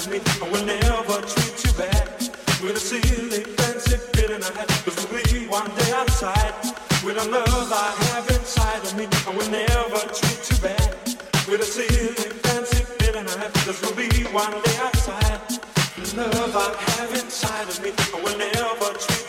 as me. I will never treat you bad with a silly fancy feeling I had. Cause we'll be one day outside with a love I have inside of me. I will never treat you bad with a silly fancy feeling I had. Cause we'll be one day outside. The love I have inside of me. I will never treat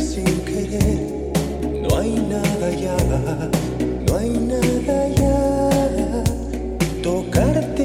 sin querer. No hay nada ya, no hay nada ya. Tocarte.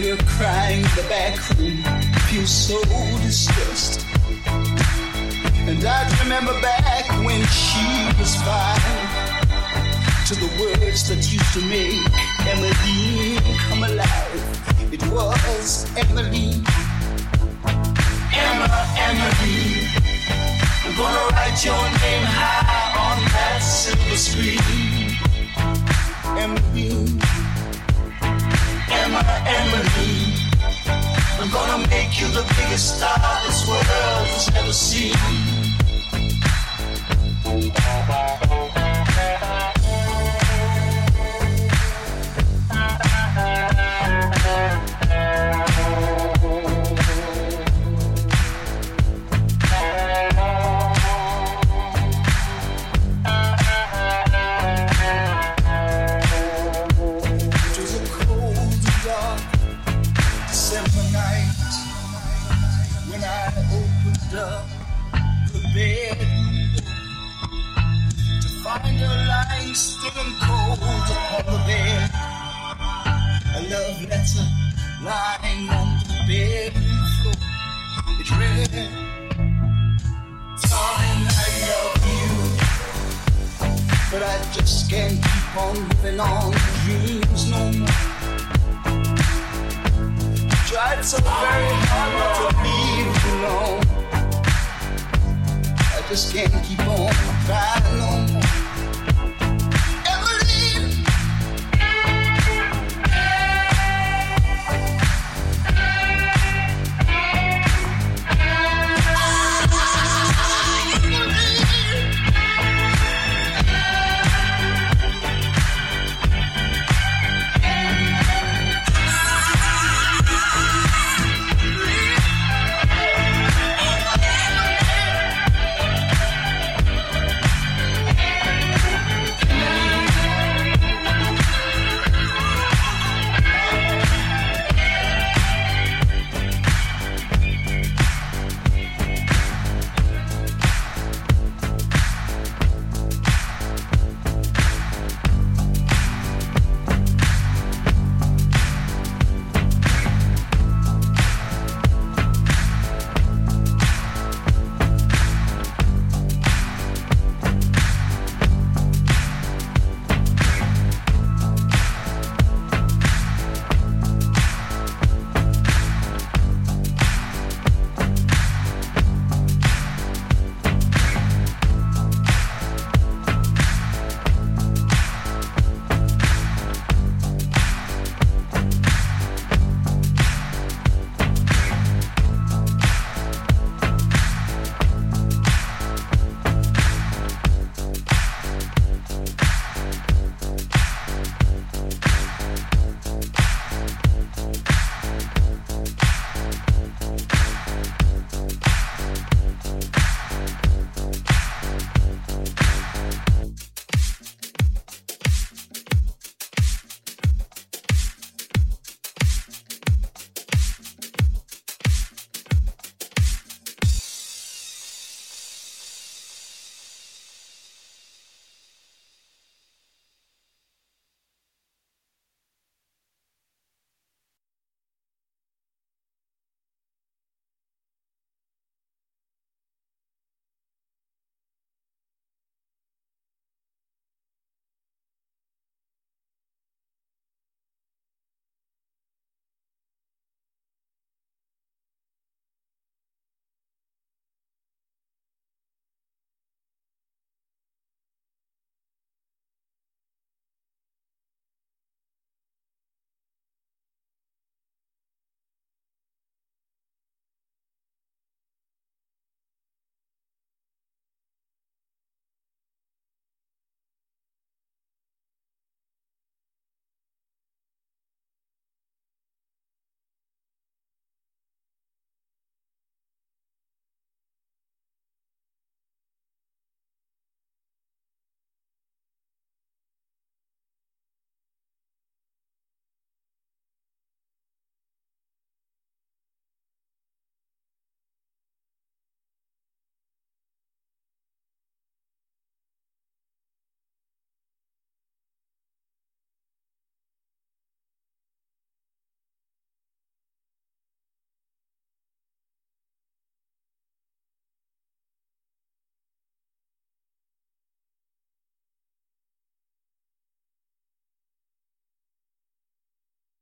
Hear her crying in the back room, feel so distressed. And I'd remember back when she was five to the words that used to make Emily come alive. It was Emily, Emma, Emily. I'm gonna write your name high on that silver screen. Emily, Emma, Emily. I'm gonna make you the biggest star this world has ever seen. Love letter lying on the bedroom floor. It read, Darling, I love you, but I just can't keep on living on dreams no more. Tried so very hard not to leave you alone. I just can't keep on trying